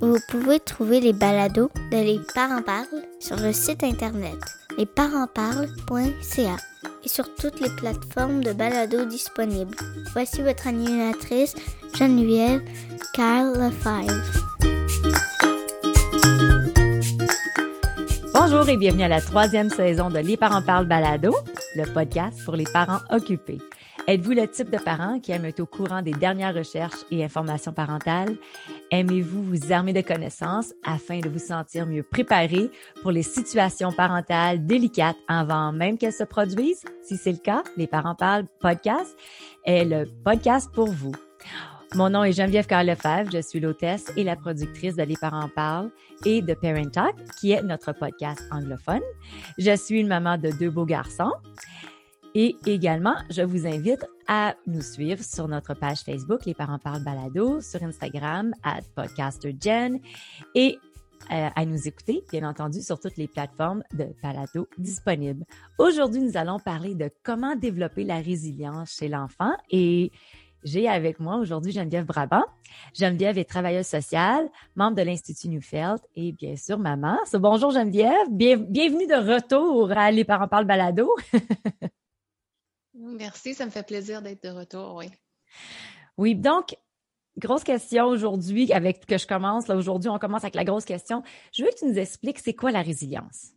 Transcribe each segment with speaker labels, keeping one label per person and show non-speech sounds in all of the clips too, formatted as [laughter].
Speaker 1: Vous pouvez trouver les balados de Les Parents Parlent sur le site internet lesparentsparlent.ca et sur toutes les plateformes de balados disponibles. Voici votre animatrice Geneviève Carl.
Speaker 2: Bonjour et bienvenue à la troisième saison de Les parents parlent balado, le podcast pour les parents occupés. Êtes-vous le type de parent qui aime être au courant des dernières recherches et informations parentales? Aimez-vous vous armer de connaissances afin de vous sentir mieux préparé pour les situations parentales délicates avant même qu'elles se produisent? Si c'est le cas, Les parents parlent podcast est le podcast pour vous. Mon nom est Geneviève Carl Lefebvre, je suis l'hôtesse et la productrice de Les parents parlent et de Parent Talk, qui est notre podcast anglophone. Je suis une maman de deux beaux garçons. Et également, je vous invite à nous suivre sur notre page Facebook, Les parents parlent balado, sur Instagram, à podcastergen et euh, à nous écouter, bien entendu, sur toutes les plateformes de balado disponibles. Aujourd'hui, nous allons parler de comment développer la résilience chez l'enfant et j'ai avec moi aujourd'hui Geneviève Brabant. Geneviève est travailleuse sociale, membre de l'Institut Newfeld et bien sûr maman. bonjour Geneviève, bienvenue de retour à Les parents parlent balado. [laughs]
Speaker 3: Merci, ça me fait plaisir d'être de retour, oui.
Speaker 2: Oui, donc, grosse question aujourd'hui avec que je commence. Là, aujourd'hui, on commence avec la grosse question. Je veux que tu nous expliques c'est quoi la résilience?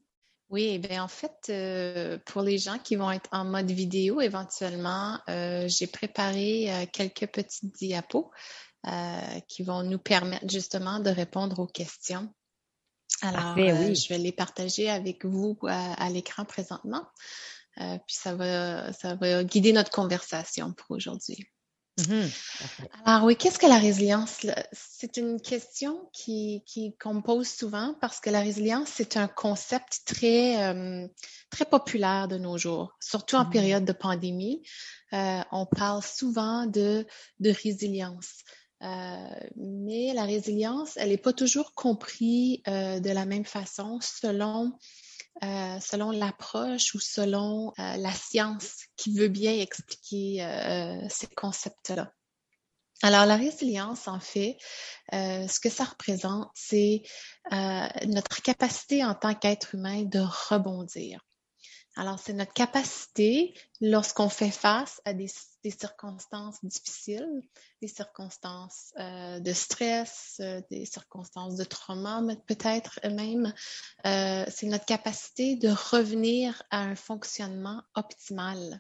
Speaker 3: Oui, bien en fait, euh, pour les gens qui vont être en mode vidéo, éventuellement, euh, j'ai préparé euh, quelques petites diapos qui vont nous permettre justement de répondre aux questions. Alors, je vais les partager avec vous à l'écran présentement. Euh, puis ça va, ça va guider notre conversation pour aujourd'hui. Mm-hmm. Alors oui, qu'est-ce que la résilience? C'est une question qui, qu'on me pose souvent parce que la résilience, c'est un concept très, euh, très populaire de nos jours, surtout en mm-hmm. période de pandémie. Euh, on parle souvent de, de résilience. mais la résilience, elle n'est pas toujours comprise de la même façon selon euh, selon l'approche ou selon euh, la science qui veut bien expliquer euh, ces concepts-là. Alors, la résilience, en fait, ce que ça représente, c'est notre capacité en tant qu'être humain de rebondir. Alors, c'est notre capacité, lorsqu'on fait face à des, circonstances difficiles, des circonstances euh, de stress, euh, des circonstances de trauma, peut-être même, euh, c'est notre capacité de revenir à un fonctionnement optimal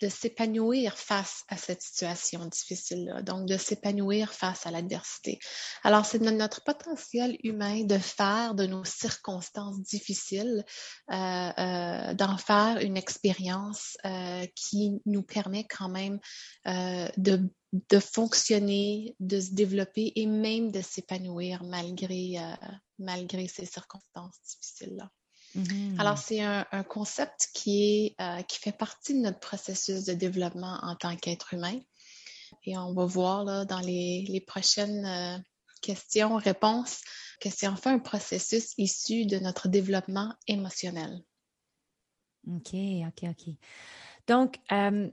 Speaker 3: de s'épanouir face à cette situation difficile-là, donc de s'épanouir face à l'adversité. Alors, c'est notre potentiel humain de faire de nos circonstances difficiles, euh, euh, d'en faire une expérience euh, qui nous permet quand même de, fonctionner, de se développer et même de s'épanouir malgré, malgré ces circonstances difficiles-là. Mm-hmm. Alors, c'est un, concept qui, est, euh, qui fait partie de notre processus de développement en tant qu'être humain. Et on va voir là, dans les, prochaines euh, questions, réponses, que c'est enfin un processus issu de notre développement émotionnel.
Speaker 2: OK, OK, OK. Donc, euh,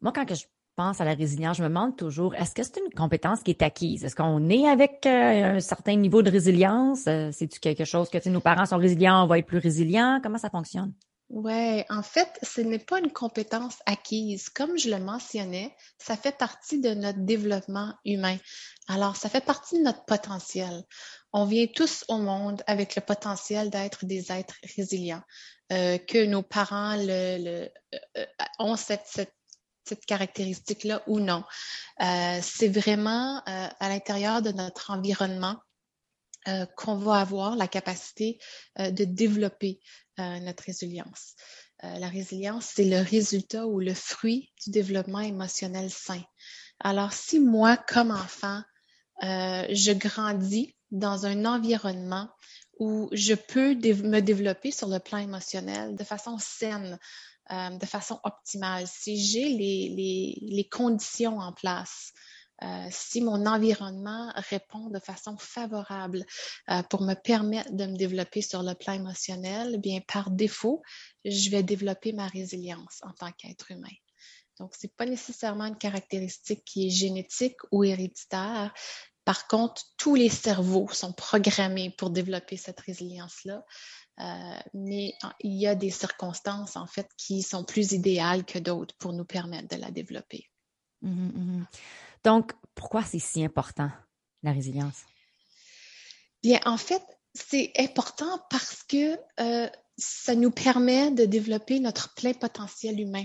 Speaker 2: moi, quand je pense à la résilience, je me demande toujours, est-ce que c'est une compétence qui est acquise? Est-ce qu'on est avec euh, un certain niveau de résilience? Euh, c'est-tu quelque chose que nos parents sont résilients, on va être plus résilients? Comment ça fonctionne?
Speaker 3: Oui, en fait, ce n'est pas une compétence acquise. Comme je le mentionnais, ça fait partie de notre développement humain. Alors, ça fait partie de notre potentiel. On vient tous au monde avec le potentiel d'être des êtres résilients. Euh, que nos parents ont cette, cette cette caractéristique-là ou non. Euh, c'est vraiment euh, à l'intérieur de notre environnement euh, qu'on va avoir la capacité de développer notre résilience. la résilience, c'est le résultat ou le fruit du développement émotionnel sain. Alors, si moi, comme enfant, je grandis dans un environnement où je peux me développer sur le plan émotionnel de façon saine, euh, de façon optimale. Si j'ai les, les, les, conditions en place, euh, si mon environnement répond de façon favorable euh, pour me permettre de me développer sur le plan émotionnel, eh bien par défaut, je vais développer ma résilience en tant qu'être humain. Donc, c'est pas nécessairement une caractéristique qui est génétique ou héréditaire. Par contre, tous les cerveaux sont programmés pour développer cette résilience-là. Euh, mais il y a des circonstances, en fait, qui sont plus idéales que d'autres pour nous permettre de la développer.
Speaker 2: Mmh mmh Donc, pourquoi c'est si important, la résilience?
Speaker 3: Bien, en fait, c'est important parce que euh, ça nous permet de développer notre plein potentiel humain.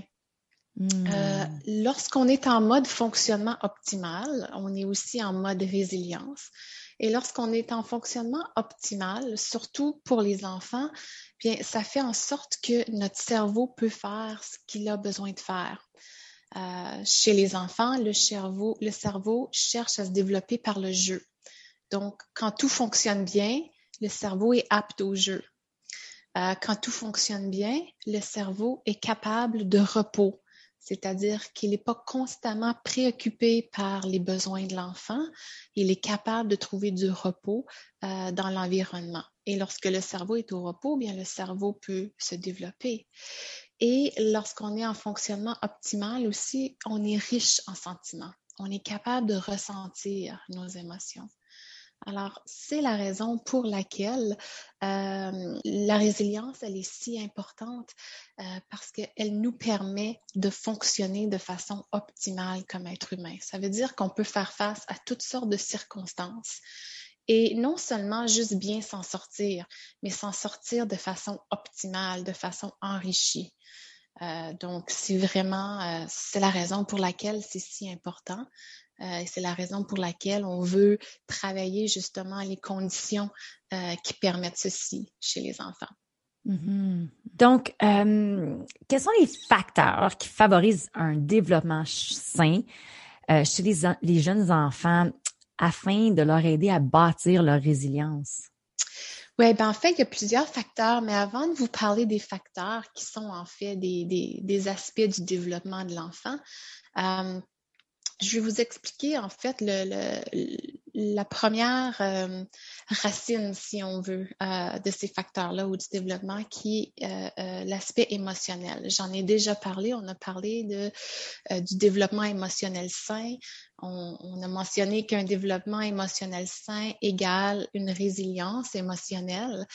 Speaker 3: Euh, mmh. lorsqu'on est en mode fonctionnement optimal, on est aussi en mode résilience. Et lorsqu'on est en fonctionnement optimal, surtout pour les enfants, bien, ça fait en sorte que notre cerveau peut faire ce qu'il a besoin de faire. Euh, chez les enfants, le cerveau, le cerveau cherche à se développer par le jeu. Donc, quand tout fonctionne bien, le cerveau est apte au jeu. Euh, quand tout fonctionne bien, le cerveau est capable de repos c'est-à-dire qu'il n'est pas constamment préoccupé par les besoins de l'enfant, il est capable de trouver du repos euh, dans l'environnement. Et lorsque le cerveau est au repos, bien le cerveau peut se développer. Et lorsqu'on est en fonctionnement optimal aussi, on est riche en sentiments. On est capable de ressentir nos émotions. Alors, c'est la raison pour laquelle euh, la résilience, elle est si importante euh, parce qu'elle nous permet de fonctionner de façon optimale comme être humain. Ça veut dire qu'on peut faire face à toutes sortes de circonstances et non seulement juste bien s'en sortir, mais s'en sortir de façon optimale, de façon enrichie. Euh, donc, c'est vraiment, c'est la raison pour laquelle c'est si important. Euh, c'est la raison pour laquelle on veut travailler justement les conditions euh, qui permettent ceci chez les enfants.
Speaker 2: Mm-hmm. Donc, euh, quels sont les facteurs qui favorisent un développement sain chez les, les, jeunes enfants afin de leur aider à bâtir leur résilience?
Speaker 3: Oui, ben en fait, il y a plusieurs facteurs, mais avant de vous parler des facteurs qui sont en fait des, des, des aspects du développement de l'enfant, je vais vous expliquer en fait la première euh, racine, si on veut, euh, de ces facteurs-là ou du développement, qui est euh, l'aspect émotionnel. J'en ai déjà parlé, on a parlé du développement émotionnel sain. On a mentionné qu'un développement émotionnel sain égale une résilience émotionnelle.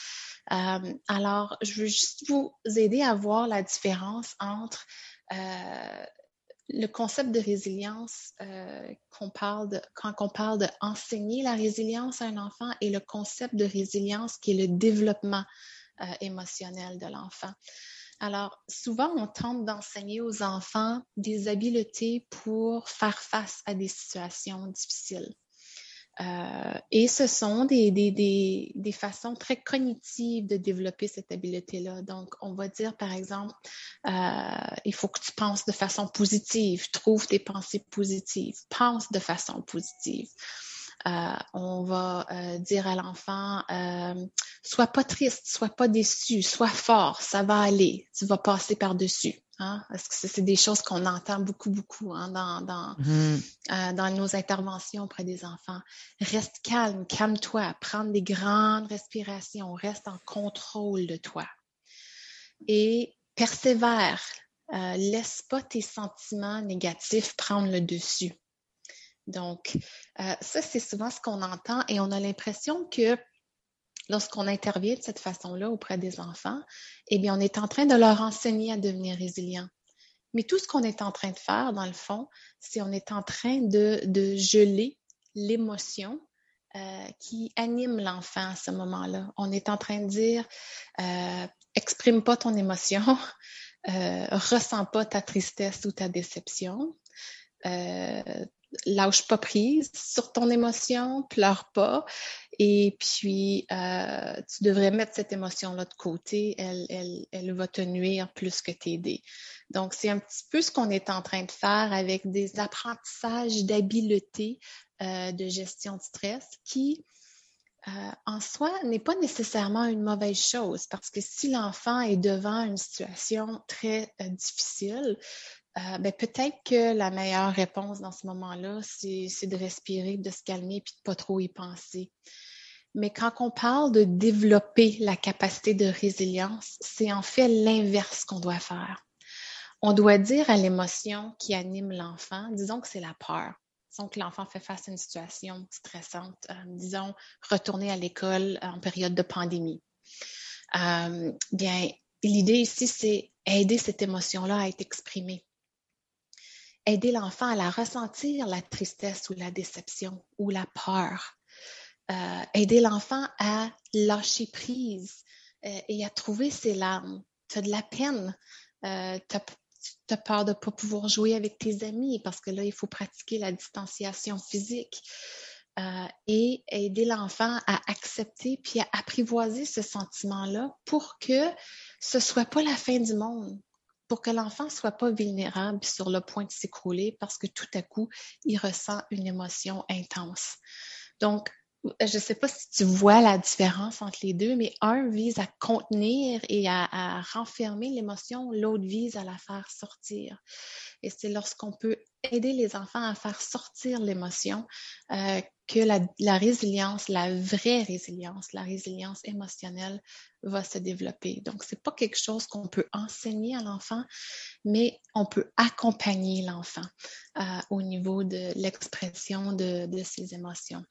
Speaker 3: alors, je veux juste vous aider à voir la différence entre le concept de résilience euh, qu'on parle quand on parle d'enseigner la résilience à un enfant et le concept de résilience qui est le développement euh, émotionnel de l'enfant. Alors, souvent, on tente d'enseigner aux enfants des habiletés pour faire face à des situations difficiles. Euh, et ce sont des, des, des, des, façons très cognitives de développer cette habileté-là. Donc, on va dire, par exemple, euh, il faut que tu penses de façon positive, trouve des pensées positives, pense de façon positive. Euh, on va dire à l'enfant, euh, sois pas triste, sois pas déçu, sois fort, ça va aller, tu vas passer par-dessus. Hein? Parce que c'est des choses qu'on entend beaucoup, beaucoup hein, dans, dans, mm-hmm. euh, dans nos interventions auprès des enfants. Reste calme, calme-toi, prends des grandes respirations, reste en contrôle de toi. Et persévère, euh, laisse pas tes sentiments négatifs prendre le dessus. Donc, euh, ça, c'est souvent ce qu'on entend et on a l'impression que lorsqu'on intervient de cette façon-là auprès des enfants, eh bien, on est en train de leur enseigner à devenir résilients. Mais tout ce qu'on est en train de faire, dans le fond, c'est on est en train de, de geler l'émotion euh, qui anime l'enfant à ce moment-là. On est en train de dire, euh, exprime pas ton émotion, [laughs] euh, ressens pas ta tristesse ou ta déception, euh, lâche pas prise sur ton émotion, pleure pas. Et puis, euh, tu devrais mettre cette émotion-là de côté. Elle, elle, elle va te nuire plus que t'aider. Donc, c'est un petit peu ce qu'on est en train de faire avec des apprentissages d'habileté euh, de gestion de stress qui en soi n'est pas nécessairement une mauvaise chose parce que si l'enfant est devant une situation très difficile, ben, peut-être que la meilleure réponse dans ce moment-là, c'est de respirer, de se calmer puis de pas trop y penser. Mais quand on parle de développer la capacité de résilience, c'est en fait l'inverse qu'on doit faire. On doit dire à l'émotion qui anime l'enfant, disons que c'est la peur. Disons que l'enfant fait face à une situation stressante, euh, disons retourner à l'école en période de pandémie. Euh, bien, l'idée ici, c'est aider cette émotion-là à être exprimée. Aider l'enfant à la ressentir, la tristesse ou la déception ou la peur. Euh, aider l'enfant à lâcher prise euh, et à trouver ses larmes. Tu as de la peine, euh, tu as, peur de ne pas pouvoir jouer avec tes amis parce que là, il faut pratiquer la distanciation physique. et aider l'enfant à accepter puis à apprivoiser ce sentiment-là pour que ce ne soit pas la fin du monde, pour que l'enfant ne soit pas vulnérable sur le point de s'écrouler parce que tout à coup, il ressent une émotion intense. Donc, je ne sais pas si tu vois la différence entre les deux, mais un vise à contenir et à, renfermer l'émotion, l'autre vise à la faire sortir. Et c'est lorsqu'on peut aider les enfants à faire sortir l'émotion euh, que la, résilience, la vraie résilience, la résilience émotionnelle va se développer. Donc, c'est pas quelque chose qu'on peut enseigner à l'enfant, mais on peut accompagner l'enfant euh, au niveau de l'expression de ses émotions.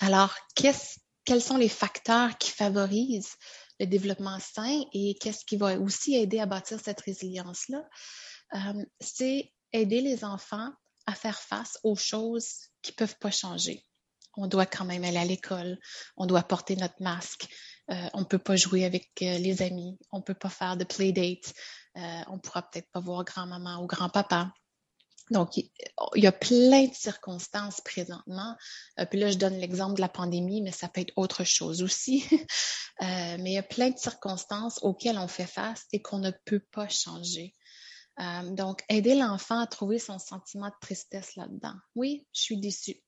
Speaker 3: Alors, quels sont les facteurs qui favorisent le développement sain et qu'est-ce qui va aussi aider à bâtir cette résilience-là? Euh, c'est aider les enfants à faire face aux choses qui ne peuvent pas changer. On doit quand même aller à l'école, on doit porter notre masque, euh, on ne peut pas jouer avec euh, les amis, on ne peut pas faire de playdate, on ne pourra peut-être pas voir grand-maman ou grand-papa. Donc, il y a plein de circonstances présentement. Euh, puis là, je donne l'exemple de la pandémie, mais ça peut être autre chose aussi. [laughs] Euh, mais il y a plein de circonstances auxquelles on fait face et qu'on ne peut pas changer. Euh, donc, aider l'enfant à trouver son sentiment de tristesse là-dedans. Oui, je suis déçue.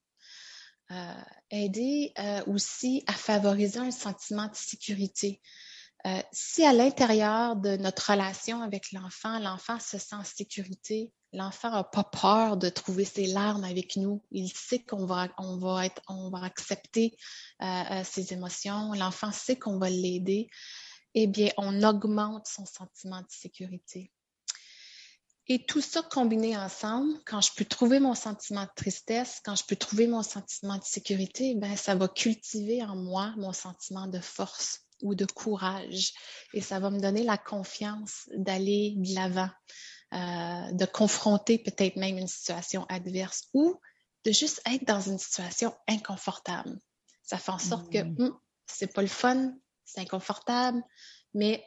Speaker 3: aider aussi à favoriser un sentiment de sécurité. Si à l'intérieur de notre relation avec l'enfant, l'enfant se sent en sécurité, l'enfant n'a pas peur de trouver ses larmes avec nous. Il sait qu'on va accepter euh, euh, ses émotions. L'enfant sait qu'on va l'aider. Eh bien, on augmente son sentiment de sécurité. Et tout ça combiné ensemble, quand je peux trouver mon sentiment de tristesse, quand je peux trouver mon sentiment de sécurité, ben ça va cultiver en moi mon sentiment de force ou de courage. Et ça va me donner la confiance d'aller de l'avant, euh, de confronter peut-être même une situation adverse ou de juste être dans une situation inconfortable. Ça fait en sorte que mm. hum, c'est pas le fun, c'est inconfortable, mais,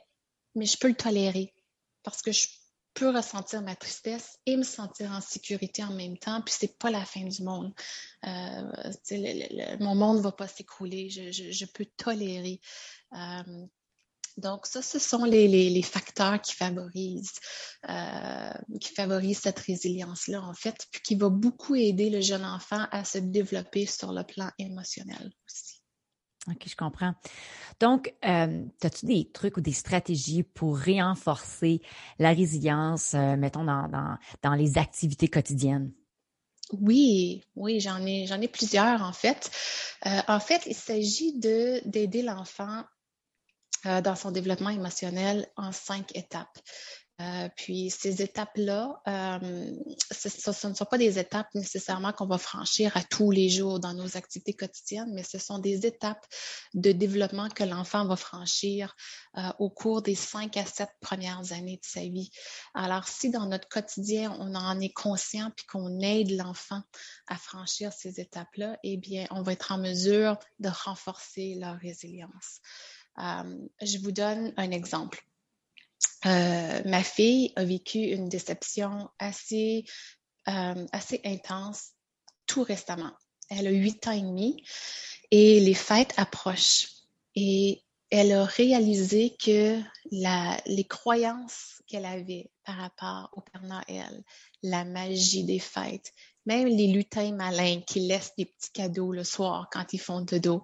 Speaker 3: mais je peux le tolérer parce que je peux ressentir ma tristesse et me sentir en sécurité en même temps, puis c'est pas la fin du monde. Euh, mon monde va pas s'écrouler, je, je, peux tolérer. Euh, donc, ça, ce sont les, facteurs qui favorisent, euh, qui favorisent cette résilience-là, en fait, puis qui va beaucoup aider le jeune enfant à se développer sur le plan émotionnel aussi.
Speaker 2: OK, je comprends. Donc, euh, as-tu des trucs ou des stratégies pour renforcer la résilience, euh, mettons, dans, dans, les activités quotidiennes?
Speaker 3: Oui, oui, j'en ai, j'en ai plusieurs en fait. en fait, il s'agit de d'aider l'enfant euh, dans son développement émotionnel en cinq étapes. Euh, puis ces étapes-là, euh, ce, ne sont pas des étapes nécessairement qu'on va franchir à tous les jours dans nos activités quotidiennes, mais ce sont des étapes de développement que l'enfant va franchir au cours des cinq à sept premières années de sa vie. Alors si dans notre quotidien, on en est conscient puis qu'on aide l'enfant à franchir ces étapes-là, eh bien, on va être en mesure de renforcer leur résilience. Euh, je vous donne un exemple. Euh, ma fille a vécu une déception euh, assez intense tout récemment. Elle a huit ans et demi et les fêtes approchent. Et elle a réalisé que les croyances qu'elle avait par rapport au Père Noël, la magie des fêtes, même les lutins malins qui laissent des petits cadeaux le soir quand ils font de dos.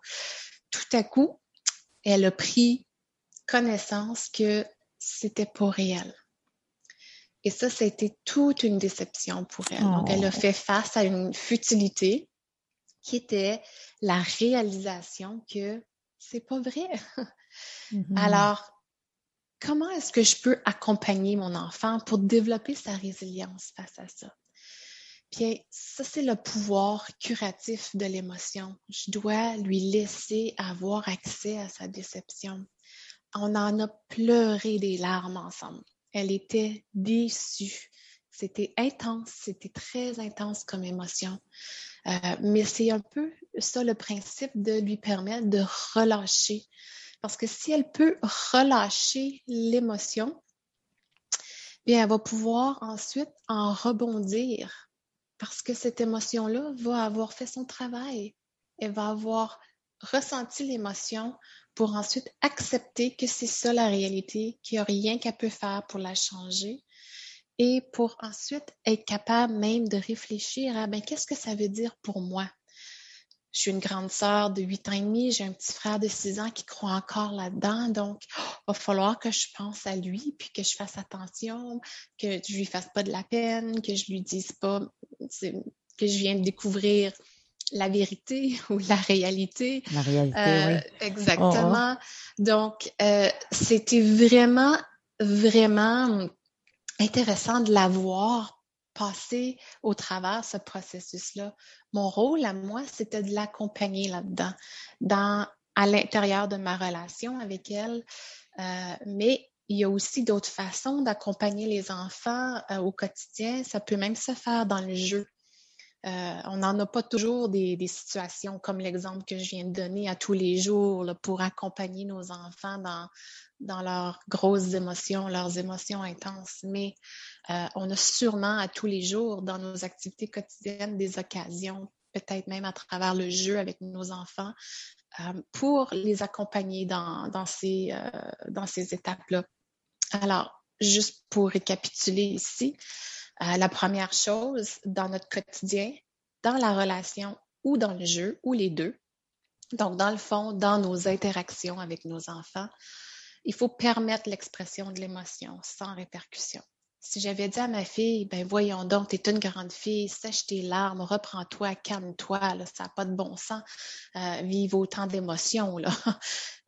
Speaker 3: Tout à coup, elle a pris connaissance que c'était pas réel. Et ça, ça a été toute une déception pour elle. Donc, elle a oh. fait face à une futilité qui était la réalisation que c'est pas vrai. Mm-hmm. Alors, comment est-ce que je peux accompagner mon enfant pour développer sa résilience face à ça? Puis ça, c'est le pouvoir curatif de l'émotion. Je dois lui laisser avoir accès à sa déception. On en a pleuré des larmes ensemble. Elle était déçue. C'était intense, c'était très intense comme émotion. Euh, mais c'est un peu ça le principe de lui permettre de relâcher. Parce que si elle peut relâcher l'émotion, bien, elle va pouvoir ensuite en rebondir. Parce que cette émotion-là va avoir fait son travail. Elle va avoir ressenti l'émotion pour ensuite accepter que c'est ça la réalité, qu'il n'y a rien qu'elle peut faire pour la changer et pour ensuite être capable même de réfléchir à ben, qu'est-ce que ça veut dire pour moi? Je suis une grande sœur de 8 ans et demi, j'ai un petit frère de 6 ans qui croit encore là-dedans, donc il va falloir que je pense à lui, puis que je fasse attention, que je lui fasse pas de la peine, que je lui dise pas que je viens de découvrir la vérité [laughs] ou la réalité.
Speaker 2: La réalité, oui. Euh,
Speaker 3: exactement. Oh, oh. Donc, euh, c'était vraiment, vraiment intéressant de la voir passer au travers ce processus-là. Mon rôle à moi, c'était de l'accompagner là-dedans, dans, à l'intérieur de ma relation avec elle. Euh, mais il y a aussi d'autres façons d'accompagner les enfants au quotidien. Ça peut même se faire dans le jeu. Euh, on n'en a pas toujours des, situations comme l'exemple que je viens de donner à tous les jours pour accompagner nos enfants dans, leurs grosses émotions, leurs émotions intenses. Mais euh, on a sûrement à tous les jours dans nos activités quotidiennes des occasions, peut-être même à travers le jeu avec nos enfants, euh, pour les accompagner dans ces étapes-là. Alors, juste pour récapituler ici, euh, la première chose dans notre quotidien, dans la relation ou dans le jeu, ou les deux, donc dans le fond, dans nos interactions avec nos enfants, il faut permettre l'expression de l'émotion sans répercussion. Si j'avais dit à ma fille, ben voyons donc, t'es une grande fille, sèche tes larmes, reprends-toi, calme-toi, ça n'a pas de bon sens, euh, vive autant d'émotions, là.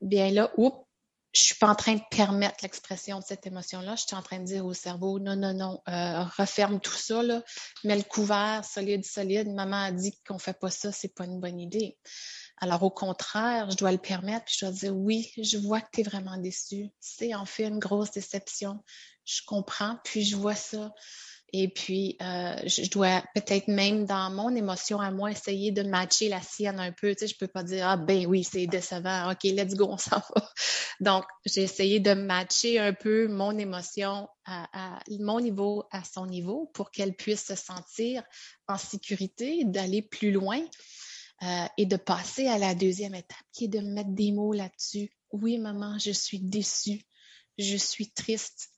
Speaker 3: Bien là, oups, je suis pas en train de permettre l'expression de cette émotion-là. Je suis en train de dire au cerveau, non, non, non, euh, referme tout ça, là, mets le couvert solide, solide. Maman a dit qu'on fait pas ça, c'est pas une bonne idée. Alors, au contraire, je dois le permettre, puis je dois dire, oui, je vois que tu es vraiment déçu. C'est en fait une grosse déception. Je comprends, puis je vois ça. Et puis, euh, je dois peut-être même dans mon émotion à moi essayer de matcher la sienne un peu. Tu sais, je peux pas dire ah ben oui c'est décevant. Ok, let's go, [laughs] on s'en va. Donc, j'ai essayé de matcher un peu mon émotion à, mon niveau à son niveau pour qu'elle puisse se sentir en sécurité, d'aller plus loin euh, et de passer à la deuxième étape qui est de mettre des mots là-dessus. Oui, maman, je suis déçue, je suis triste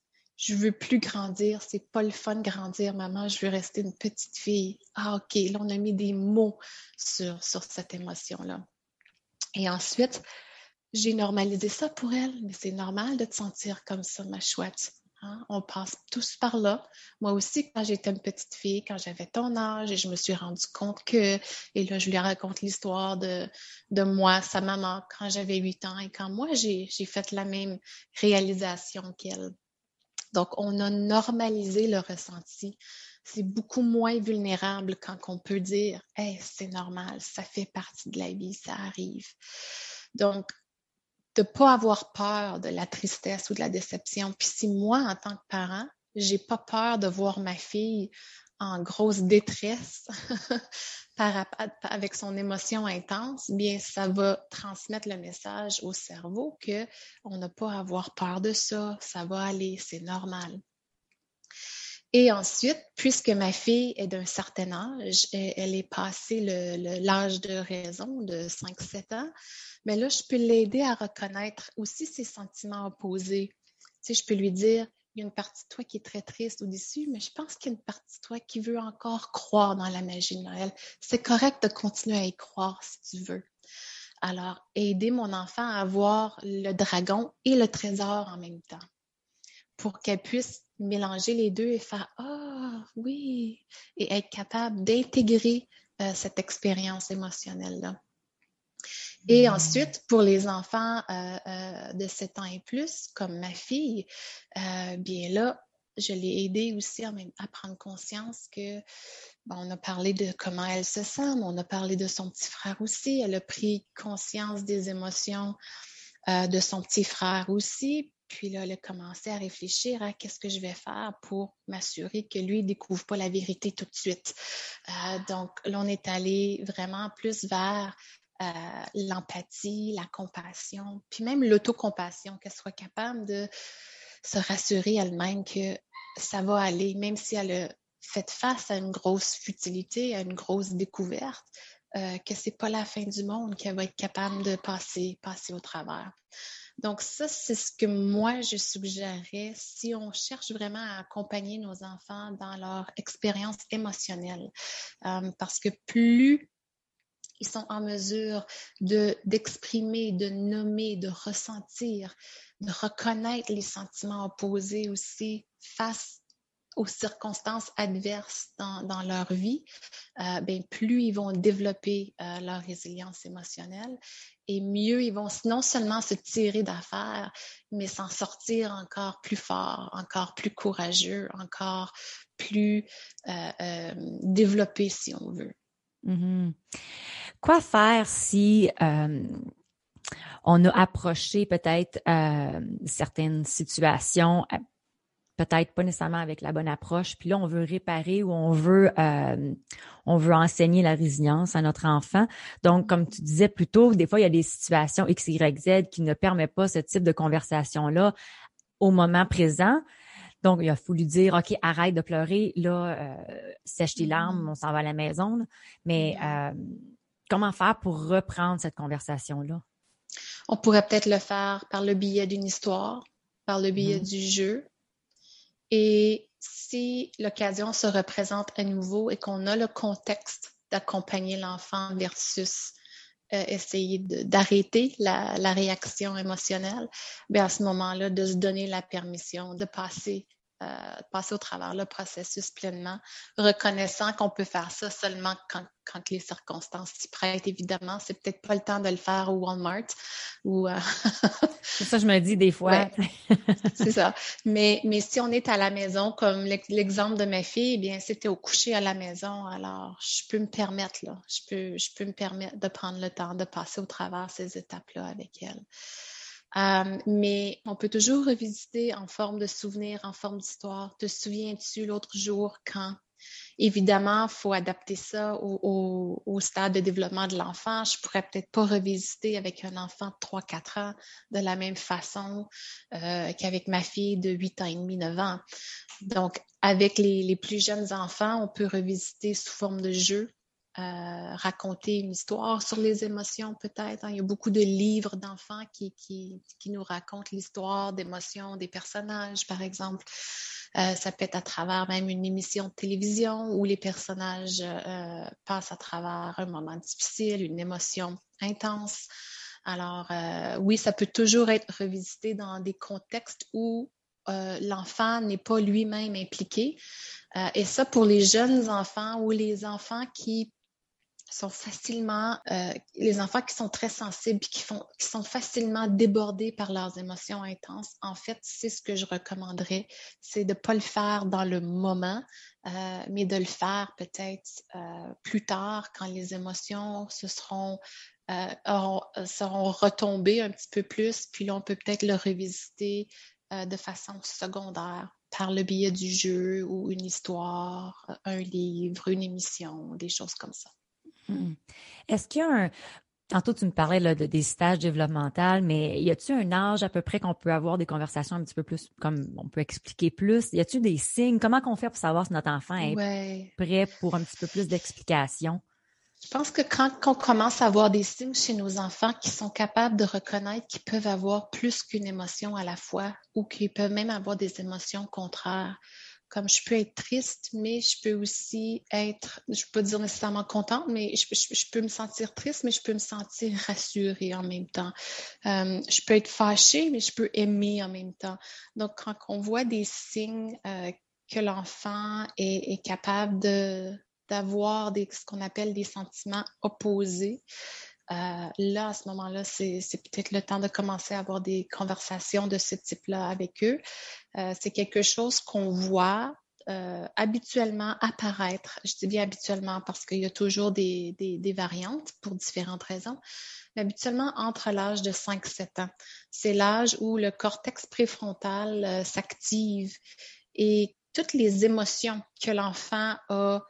Speaker 3: je veux plus grandir, c'est pas le fun de grandir, maman, je veux rester une petite fille. Ah, OK, là, on a mis des mots sur, cette émotion-là. Et ensuite, j'ai normalisé ça pour elle, mais c'est normal de te sentir comme ça, ma chouette. Hein. On passe tous par là. Moi aussi, quand j'étais une petite fille, quand j'avais ton âge, et je me suis rendu compte que, et là, je lui raconte l'histoire de, de moi, sa maman, quand j'avais 8 ans, et quand moi, j'ai fait la même réalisation qu'elle. Donc, on a normalisé le ressenti. C'est beaucoup moins vulnérable quand on peut dire Hey, c'est normal, ça fait partie de la vie, ça arrive. Donc, de ne pas avoir peur de la tristesse ou de la déception. Puis si moi, en tant que parent, j'ai pas peur de voir ma fille en grosse détresse [laughs] avec son émotion intense, bien, ça va transmettre le message au cerveau que on n'a pas à avoir peur de ça, ça va aller, c'est normal. Et ensuite, puisque ma fille est d'un certain âge, elle est passée l'âge de raison de 5-7 ans, mais là, je peux l'aider à reconnaître aussi ses sentiments opposés. Tu je peux lui dire, il y a une partie de toi qui est très triste ou déçue, mais je pense qu'il y a une partie de toi qui veut encore croire dans la magie de Noël. C'est correct de continuer à y croire si tu veux. Alors, aider mon enfant à voir le dragon et le trésor en même temps pour qu'elle puisse mélanger les deux et faire Ah oui, et être capable d'intégrer euh, cette expérience émotionnelle-là. Et mmh. ensuite, pour les enfants euh, euh, de 7 ans et plus, comme ma fille, bien là, je l'ai aidée aussi à, prendre conscience que, on a parlé de comment elle se sent, mais on a parlé de son petit frère aussi. Elle a pris conscience des émotions de son petit frère aussi. Puis là, elle a commencé à réfléchir à qu'est-ce que je vais faire pour m'assurer que lui ne découvre pas la vérité tout de suite. Euh, donc, là, on est allé vraiment plus vers euh, l'empathie, la compassion, puis même l'autocompassion, qu'elle soit capable de se rassurer elle-même que ça va aller, même si elle a fait face à une grosse futilité, à une grosse découverte, euh, que c'est pas la fin du monde, qu'elle va être capable de passer, passer au travers. Donc, ça, c'est ce que moi, je suggérerais si on cherche vraiment à accompagner nos enfants dans leur expérience émotionnelle. Euh, parce que plus ils sont en mesure d'exprimer, de nommer, de ressentir, de reconnaître les sentiments opposés aussi face aux circonstances adverses dans, leur vie, euh, ben, plus ils vont développer euh, leur résilience émotionnelle et mieux ils vont non seulement se tirer d'affaires, mais s'en sortir encore plus fort, encore plus courageux, encore plus euh, développés si on veut.
Speaker 2: Mm-hmm. Quoi faire si on a approché peut-être certaines situations peut-être pas nécessairement avec la bonne approche. Puis là, on veut réparer ou on veut euh, on veut enseigner la résilience à notre enfant. Donc, comme tu disais plus tôt, des fois, il y a des situations X, Y, Z qui ne permettent pas ce type de conversation-là au moment présent. Donc, il a fallu dire, OK, arrête de pleurer, là, euh, sèche tes larmes, on s'en va à la maison. Mais euh, comment faire pour reprendre cette conversation-là?
Speaker 3: On pourrait peut-être le faire par le biais d'une histoire, par le biais mm-hmm. du jeu, et si l'occasion se représente à nouveau et qu'on a le contexte d'accompagner l'enfant versus euh, essayer d'arrêter la, la, réaction émotionnelle, bien à ce moment-là, de se donner la permission de passer euh, passer au travers le processus pleinement, reconnaissant qu'on peut faire ça seulement quand, quand les circonstances s'y prêtent. Évidemment, c'est peut-être pas le temps de le faire au Walmart ou.
Speaker 2: Euh, [laughs] c'est ça, je me dis des fois.
Speaker 3: c'est ça. Mais, mais si on est à la maison, comme l'exemple de ma fille, eh bien, c'était au coucher à la maison. Alors, je peux me permettre, là, je peux, je peux me permettre de prendre le temps de passer au travers ces étapes-là avec elle. Euh, mais on peut toujours revisiter en forme de souvenir, en forme d'histoire. Te souviens-tu l'autre jour quand? Évidemment, il faut adapter ça au, stade de développement de l'enfant. Je pourrais peut-être pas revisiter avec un enfant de 3-4 ans de la même façon euh, qu'avec ma fille de 8 ans et demi, 9 ans. Donc, avec les plus jeunes enfants, on peut revisiter sous forme de jeu euh, raconter une histoire sur les émotions peut-être. Hein. Il y a beaucoup de livres d'enfants qui, qui, qui, nous racontent l'histoire d'émotions des personnages, par exemple. Euh, ça peut être à travers même une émission de télévision où les personnages euh, passent à travers un moment difficile, une émotion intense. Alors oui, ça peut toujours être revisité dans des contextes où l'enfant n'est pas lui-même impliqué. Et ça, pour les jeunes enfants ou les enfants qui sont facilement, euh, les enfants qui sont très sensibles qui, font, qui sont facilement débordés par leurs émotions intenses, en fait, c'est ce que je recommanderais, c'est de ne pas le faire dans le moment, euh, mais de le faire peut-être euh, plus tard quand les émotions se seront, seront retombées un petit peu plus, puis là, on peut peut-être le revisiter de façon secondaire par le biais du jeu ou une histoire, un livre, une émission, des choses comme ça.
Speaker 2: Hmm. Est-ce qu'il y a un. Tantôt, tu me parlais de, des stages développementaux, mais y a-t-il un âge à peu près qu'on peut avoir des conversations un petit peu plus, comme on peut expliquer plus? Y a-t-il des signes? Comment qu'on fait pour savoir si notre enfant est prêt pour un petit peu plus d'explication?
Speaker 3: Je pense que quand on commence à avoir des signes chez nos enfants qui sont capables de reconnaître qu'ils peuvent avoir plus qu'une émotion à la fois ou qu'ils peuvent même avoir des émotions contraires, comme je peux être triste, mais je peux aussi être, je peux pas dire nécessairement contente, mais je, peux me sentir triste, mais je peux me sentir [laughs] rassurée en même temps. Euh, je peux être fâchée, mais je peux aimer en même temps. Donc, quand on voit des signes euh, que l'enfant est, est, capable d'avoir ce qu'on appelle des sentiments opposés, euh, là, à ce moment-là, c'est peut-être le temps de commencer à avoir des conversations de ce type-là avec eux. Euh, c'est quelque chose qu'on voit euh, habituellement apparaître. Je dis bien habituellement parce qu'il y a toujours des, variantes pour différentes raisons, mais habituellement entre l'âge de 5-7 ans. C'est l'âge où le cortex préfrontal s'active et toutes les émotions que l'enfant a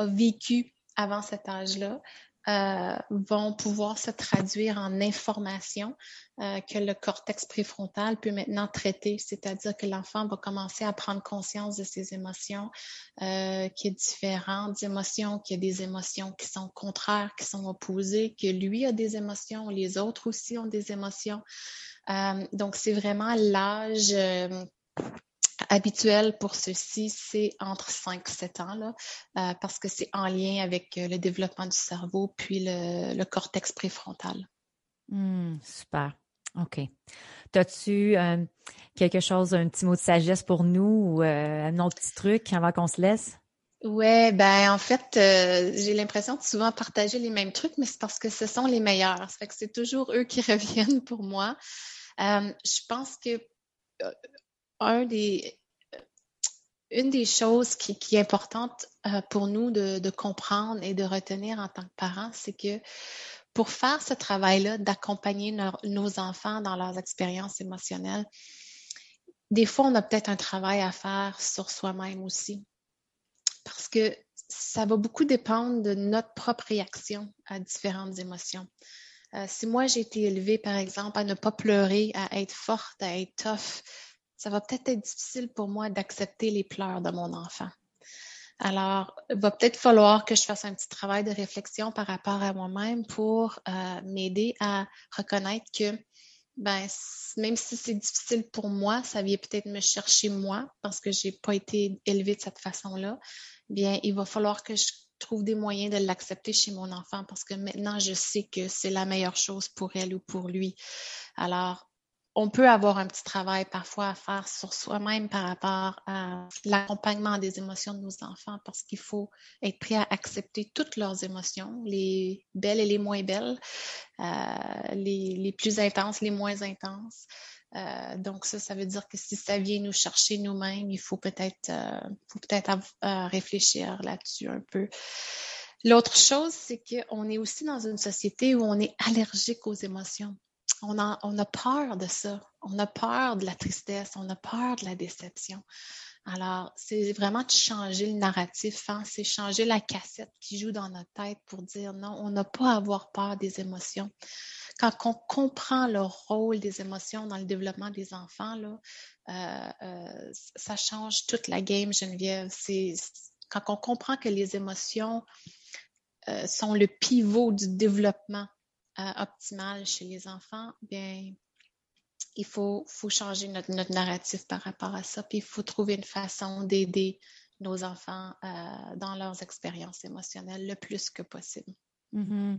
Speaker 3: vécues avant cet âge-là euh, vont pouvoir se traduire en information euh, que le cortex préfrontal peut maintenant traiter, c'est-à-dire que l'enfant va commencer à prendre conscience de ses émotions, euh, qu'il y a différentes émotions, qu'il y a des émotions qui sont contraires, qui sont opposées, que lui a des émotions, les autres aussi ont des émotions. Euh, donc, c'est vraiment l'âge habituel pour ceux-ci, c'est entre 5 et 7 ans, là, euh, parce que c'est en lien avec euh, le développement du cerveau puis le, cortex préfrontal.
Speaker 2: Hmm, super. OK. As-tu euh, quelque chose, un petit mot de sagesse pour nous ou un autre petit truc avant qu'on se laisse?
Speaker 3: Ouais, ben en fait, j'ai l'impression de souvent partager les mêmes trucs, mais c'est parce que ce sont les meilleurs. Ça fait que c'est toujours eux qui [laughs] reviennent pour moi. je pense que un des, une des choses qui, est importante euh, pour nous de, comprendre et de retenir en tant que parents, c'est que pour faire ce travail-là, d'accompagner nos enfants dans leurs expériences émotionnelles, des fois, on a peut-être un travail à faire sur soi-même aussi. Parce que ça va beaucoup dépendre de notre propre réaction à différentes émotions. Euh, si moi, j'ai été élevée, par exemple, à ne pas pleurer, à être forte, à être tough, ça va peut-être être difficile pour moi d'accepter les pleurs de mon enfant. Alors, il va peut-être falloir que je fasse un petit travail de réflexion par rapport à moi-même pour euh, m'aider à reconnaître que ben, même si c'est difficile pour moi, ça vient peut-être me chercher moi parce que j'ai pas été élevée de cette façon-là. Bien, il va falloir que je trouve des moyens de l'accepter chez mon enfant parce que maintenant, je sais que c'est la meilleure chose pour elle ou pour lui. Alors, on peut avoir un petit travail parfois à faire sur soi-même par rapport à l'accompagnement des émotions de nos enfants parce qu'il faut être prêt à accepter toutes leurs émotions, les belles et les moins belles, euh, les, plus intenses, les moins intenses. Euh, donc ça, ça veut dire que si ça vient nous chercher nous-mêmes, il faut peut-être euh, peut-être réfléchir là-dessus un peu. L'autre chose, c'est qu'on est aussi dans une société où on est allergique aux émotions on a, peur de ça. On a peur de la tristesse, on a peur de la déception. Alors, c'est vraiment de changer le narratif, hein. c'est changer la cassette qui joue dans notre tête pour dire non, on n'a pas à avoir peur des émotions. Quand on comprend le rôle des émotions dans le développement des enfants, là, euh, euh, ça change toute la game, Geneviève. C'est quand on comprend que les émotions euh, sont le pivot du développement optimale chez les enfants, bien, il faut, faut changer notre, notre, narratif par rapport à ça, puis il faut trouver une façon d'aider nos enfants euh, dans leurs expériences émotionnelles le plus que possible.
Speaker 2: Mm-hmm.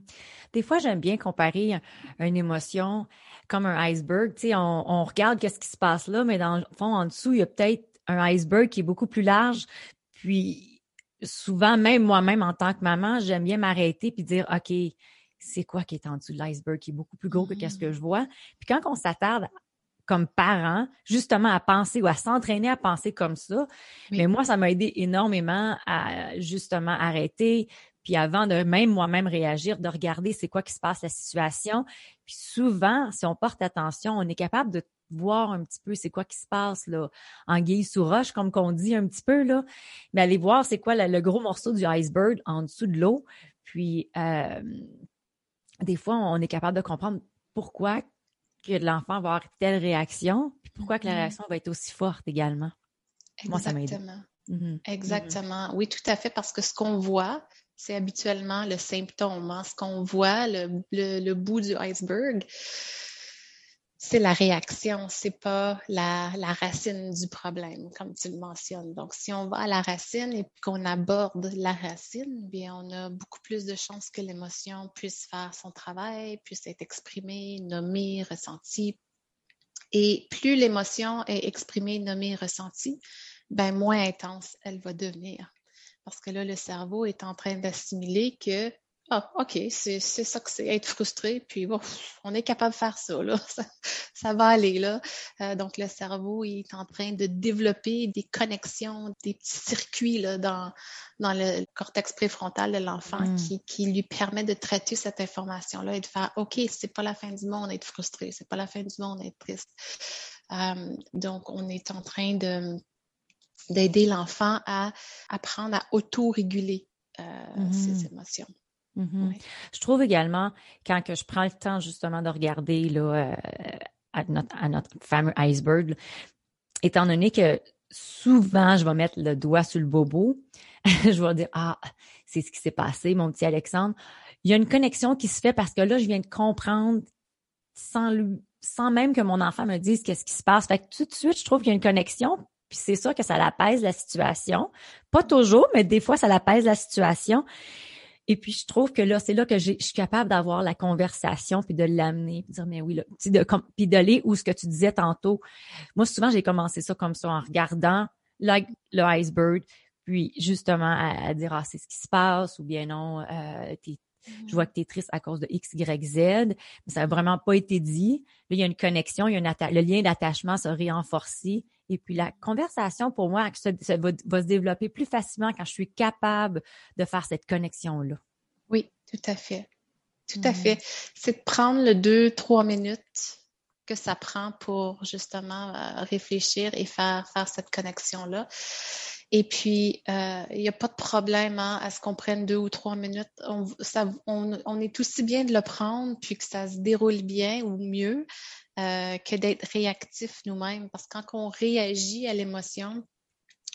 Speaker 2: Des fois, j'aime bien comparer une émotion comme un iceberg. Tu sais, on, on regarde qu'est-ce qui se passe là, mais dans le fond, en dessous, il y a peut-être un iceberg qui est beaucoup plus large. Puis souvent, même moi-même en tant que maman, j'aime bien m'arrêter puis dire, OK, c'est quoi qui est en dessous de l'iceberg, qui est beaucoup plus gros que ce que mmh. je vois. Puis quand on s'attarde comme parent, justement à penser ou à s'entraîner à penser comme ça, mais moi, ça m'a aidé énormément à justement arrêter, puis avant de même moi-même réagir, de regarder c'est quoi qui se passe la situation. Puis souvent, si on porte attention, on est capable de voir un petit peu c'est quoi qui se passe là en guise sous roche comme qu'on dit un petit peu là mais aller voir c'est quoi le, gros morceau du iceberg en dessous de l'eau puis euh, des fois, on est capable de comprendre pourquoi que l'enfant va avoir telle réaction, puis pourquoi que la mm-hmm. réaction va être aussi forte également.
Speaker 3: Exactement. Moi, ça. Mm-hmm. Exactement. Oui, tout à fait, parce que ce qu'on voit, c'est habituellement le symptôme. Hein. Ce qu'on voit, le, bout du iceberg, c'est la réaction, c'est pas la, racine du problème, comme tu le mentionnes. Donc, si on va à la racine et qu'on aborde la racine, bien, on a beaucoup plus de chances que l'émotion puisse faire son travail, puisse être exprimée, nommée, ressentie. Et plus l'émotion est exprimée, nommée, ressentie, ben moins intense elle va devenir. Parce que là, le cerveau est en train d'assimiler que ah, OK, c'est ça que c'est, être frustré, puis bon, on est capable de faire ça, là. [laughs] Ça, va aller, là. Euh, donc, le cerveau est en train de développer des connexions, des petits circuits, là, dans, dans le cortex préfrontal de l'enfant hmm. qui, qui lui permet de traiter cette information-là et de faire, OK, c'est pas la fin du monde d'être frustré, c'est pas la fin du monde d'être triste. Euh, donc, on est en train de d'aider l'enfant à apprendre à auto-réguler euh, mm-hmm. ses émotions.
Speaker 2: Mm-hmm. Je trouve également, quand que je prends le temps justement de regarder là, euh, à, notre, fameux iceberg, étant donné que souvent je vais mettre le doigt sur le bobo, [laughs] je vais dire Ah, c'est ce qui s'est passé, mon petit Alexandre. Il y a une connexion qui se fait parce que là, je viens de comprendre sans, lui, sans même que mon enfant me dise qu'est-ce qui se passe. Fait que tout de suite, je trouve qu'il y a une connexion. Puis c'est sûr que ça l'apaise la situation. Pas toujours, mais des fois, ça l'apaise la situation. Et puis, je trouve que là, c'est là que je suis capable d'avoir la conversation puis de l'amener, puis de dire, mais oui, là, de, puis d'aller où ce que tu disais tantôt. Moi, souvent, j'ai commencé ça comme ça en regardant le iceberg, puis justement à, dire, ah, c'est ce qui se passe, ou bien non, euh, je vois que tu es triste à cause de X, Y, Z, mais ça n'a vraiment pas été dit. Là, il y a une connexion, il y a le lien d'attachement se renforcé. Et puis la conversation, pour moi, va, se développer plus facilement quand je suis capable de faire cette connexion-là.
Speaker 3: Oui, tout à fait. Tout à fait. C'est de prendre le deux, trois minutes que ça prend pour justement euh, réfléchir et faire, faire cette connexion-là. Et puis, euh, il n'y a pas de problème hein, à ce qu'on prenne deux ou trois minutes. On, ça, on, on, est aussi bien de le prendre, puis que ça se déroule bien ou mieux, euh, que d'être réactif nous-mêmes. Parce que quand on réagit à l'émotion,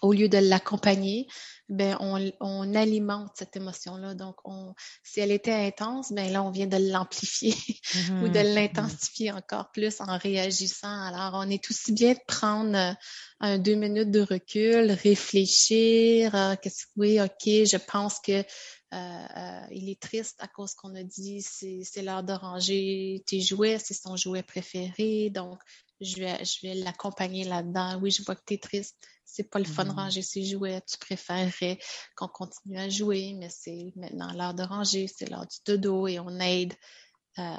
Speaker 3: au lieu de l'accompagner, ben on, on, alimente cette émotion-là. Donc, on, si elle était intense, ben là, on vient de l'amplifier [laughs] ou de mm-hmm. l'intensifier encore plus en réagissant. Alors, on est aussi bien de prendre euh, un deux minutes de recul, réfléchir. Euh, qu'est-ce oui, ok, je pense que euh, euh, il est triste à cause qu'on a dit c'est l'heure de ranger tes jouets, c'est son jouet préféré. Donc, je vais, je vais l'accompagner là-dedans. Oui, je vois que tu es triste. C'est pas le fun de mm-hmm. ranger ses jouets. Tu préférerais qu'on continue à jouer, mais c'est maintenant l'heure de ranger, c'est l'heure du dodo et on aide euh,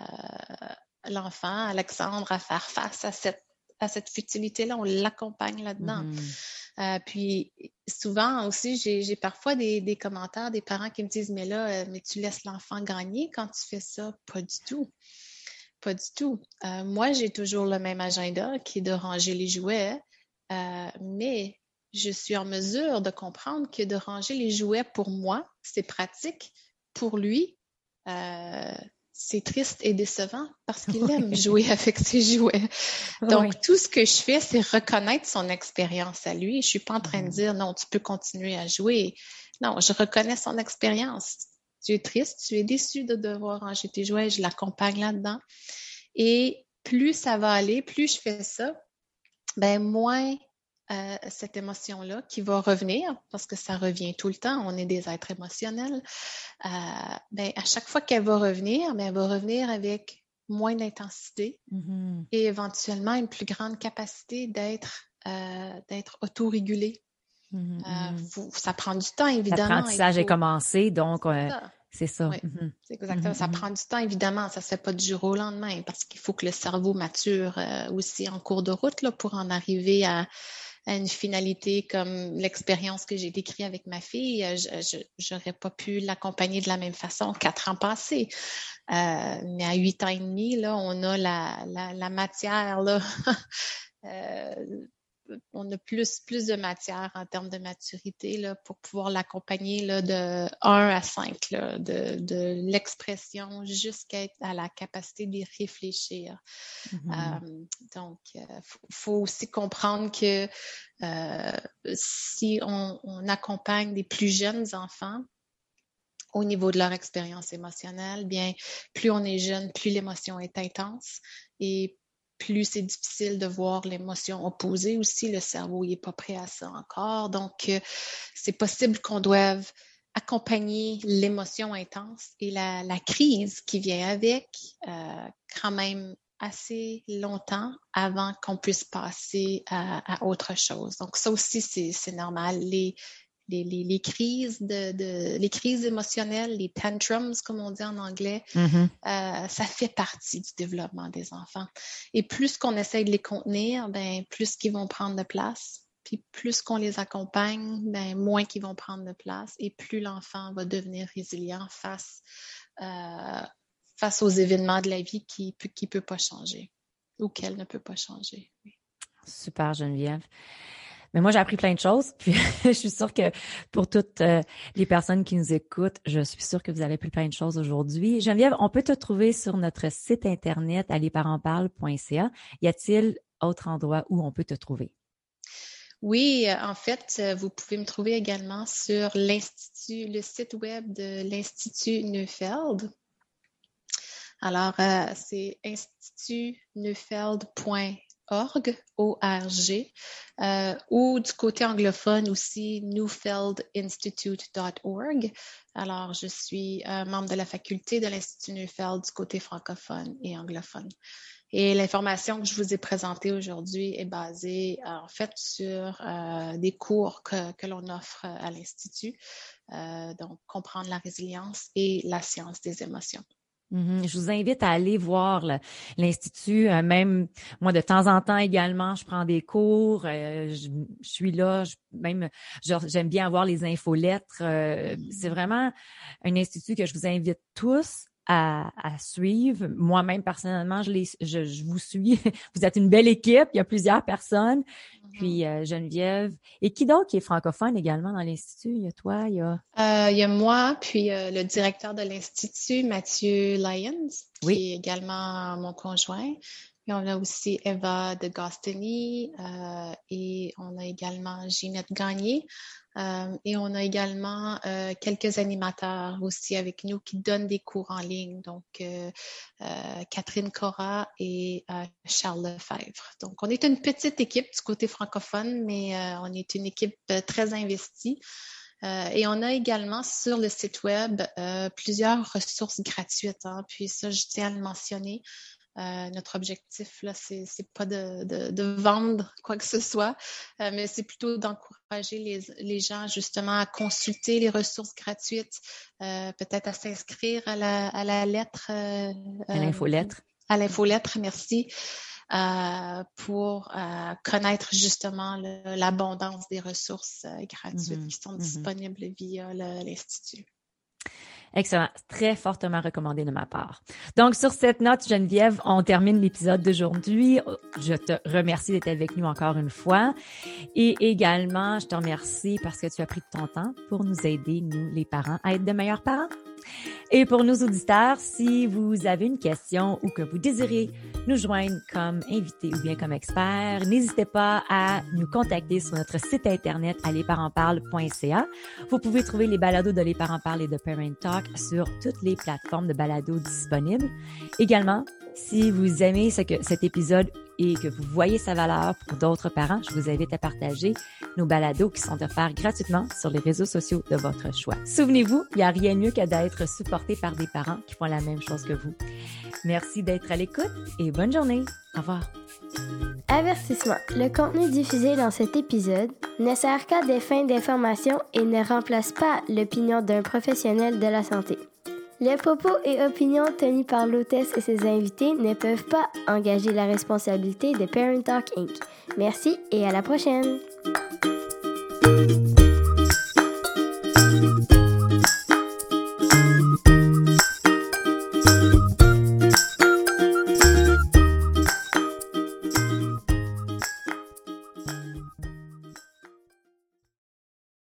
Speaker 3: l'enfant, Alexandre, à faire face à cette à cette futilité-là, on l'accompagne là-dedans. Mm-hmm. Euh, puis souvent aussi, j'ai parfois des, commentaires des parents qui me disent Mais là, euh, mais tu laisses l'enfant gagner quand tu fais ça. Pas du tout. Pas du tout. Euh, moi, j'ai toujours le même agenda qui est de ranger les jouets, mais je suis en mesure de comprendre que de ranger les jouets pour moi, c'est pratique. Pour lui, c'est triste et décevant parce qu'il aime jouer [laughs] avec ses jouets. Donc, tout ce que je fais, c'est reconnaître son expérience à lui. Je suis pas en train de mm-hmm. dire non, tu peux continuer à jouer. Non, je reconnais son expérience. Tu es triste, tu es déçu de devoir ranger tes jouets, je l'accompagne là-dedans. Et plus ça va aller, plus je fais ça, ben moins euh, cette émotion-là qui va revenir, parce que ça revient tout le temps, on est des êtres émotionnels, euh, ben, à chaque fois qu'elle va revenir, ben, elle va revenir avec moins d'intensité mm-hmm. et éventuellement une plus grande capacité d'être euh, d'être autorégulée. Mm-hmm, mm-hmm. ça prend du temps, évidemment.
Speaker 2: L'apprentissage est commencé, donc c'est ça.
Speaker 3: C'est exactement. Ça prend du temps, évidemment. Ça ne se fait pas du jour au lendemain parce qu'il faut que le cerveau mature aussi en cours de route là, pour en arriver à une finalité comme l'expérience que j'ai décrite avec ma fille, euh, je n'aurais pas pu l'accompagner de la même façon quatre ans passés. Euh, mais à huit ans et demi, là, on a la, la, la matière là, [laughs] euh, on a plus, plus de matière en termes de maturité là, pour pouvoir l'accompagner de 1 à 5, de, de l'expression jusqu'à la capacité d'y réfléchir. Mm-hmm. Euh, donc, il euh, faut, aussi comprendre que euh, si on, on, accompagne des plus jeunes enfants, au niveau de leur expérience émotionnelle, bien, plus on est jeune, plus l'émotion est intense et plus c'est difficile de voir l'émotion opposée aussi. Le cerveau n'est pas prêt à ça encore. Donc, euh, c'est possible qu'on doive accompagner l'émotion intense et la, crise qui vient avec euh, quand même assez longtemps avant qu'on puisse passer à, autre chose. Donc, ça aussi, c'est normal. Les, crises de, les crises émotionnelles, les tantrums, comme on dit en anglais, mm-hmm. euh, ça fait partie du développement des enfants. Et plus qu'on essaye de les contenir, ben, plus qu'ils vont prendre de place. Puis plus qu'on les accompagne, ben, moins qu'ils vont prendre de place et plus l'enfant va devenir résilient face, euh, face aux événements de la vie qui ne peut pas changer ou qu'elle ne peut pas changer.
Speaker 2: Super, Geneviève. Mais moi, j'ai appris plein de choses. [laughs] Puis je suis sûre que pour toutes euh, les personnes qui nous écoutent, je suis sûre que vous avez appris plein de choses aujourd'hui. Geneviève, on peut te trouver sur notre site internet allezparentsparlent.ca. Y a-t-il autre endroit où on peut te trouver?
Speaker 3: Oui, euh, en fait, euh, vous pouvez me trouver également sur l'Institut, le site web de l'Institut Neufeld. Alors, c'est institutneufeld.com org, O-R-G, euh, ou du côté anglophone aussi, newfeldinstitute.org. Alors, je suis euh, membre de la faculté de l'Institut Neufeld du côté francophone et anglophone. Et l'information que je vous ai présentée aujourd'hui est basée euh, en fait sur des cours que, que l'on offre à l'Institut, donc comprendre la résilience et la science des émotions.
Speaker 2: Mhm. Je vous invite à aller voir l'Institut. Euh, même moi, de temps en temps également, je prends des cours. Euh, je, suis là. même, j'aime bien avoir les infolettres. Euh, c'est vraiment un institut que je vous invite tous à, suivre. Moi-même, personnellement, je, les, je, vous suis. [laughs] Vous êtes une belle équipe. Il y a plusieurs personnes. Mm-hmm. Puis euh, Geneviève. Et qui donc qui est francophone également dans l'Institut? Il y a toi, il y a...
Speaker 3: Euh, il y a moi, puis euh, le directeur de l'Institut, Mathieu Lyons, qui est également mon conjoint. On a aussi Eva de Gastini et on a également Ginette Gagné. Euh, et on a également euh, quelques animateurs aussi avec nous qui donnent des cours en ligne, donc euh, Catherine Cora et Charles Lefebvre. Donc, on est une petite équipe du côté francophone, mais on est une équipe très investie. et on a également sur le site web plusieurs ressources gratuites. Hein. puis ça, je tiens à le mentionner. Euh, notre objectif, là, c'est, pas de, de, de, vendre quoi que ce soit, euh, mais c'est plutôt d'encourager les, les, gens justement à consulter les ressources gratuites, euh, peut-être à s'inscrire à la, à la lettre. à
Speaker 2: l'infolettre.
Speaker 3: À l'infolettre, merci. pour connaître justement l'abondance des ressources gratuites mm-hmm. qui sont mm-hmm. disponibles via l'Institut.
Speaker 2: Excellent. Très fortement recommandé de ma part. Donc, sur cette note, Geneviève, on termine l'épisode d'aujourd'hui. Je te remercie d'être avec nous encore une fois. Et également, je te remercie parce que tu as pris ton temps pour nous aider, nous, les parents, à être de meilleurs parents. Et pour nos auditeurs, si vous avez une question ou que vous désirez nous joindre comme invité ou bien comme expert, n'hésitez pas à nous contacter sur notre site internet allezparentsparle.ca. Vous pouvez trouver les balados de Les Parents Parlent et de Parent Talk sur toutes les plateformes de balados disponibles. Également, si vous aimez ce que, cet épisode et que vous voyez sa valeur pour d'autres parents, je vous invite à partager nos balados qui sont offerts gratuitement sur les réseaux sociaux de votre choix. Souvenez-vous, il n'y a rien de mieux que d'être supporté par des parents qui font la même chose que vous. Merci d'être à l'écoute et bonne journée. Au revoir.
Speaker 1: Avertissement. Le contenu diffusé dans cet épisode ne sert qu'à des fins d'information et ne remplace pas l'opinion d'un professionnel de la santé. Les propos et opinions tenus par l'hôtesse et ses invités ne peuvent pas engager la responsabilité de Parent Talk Inc. Merci et à la prochaine!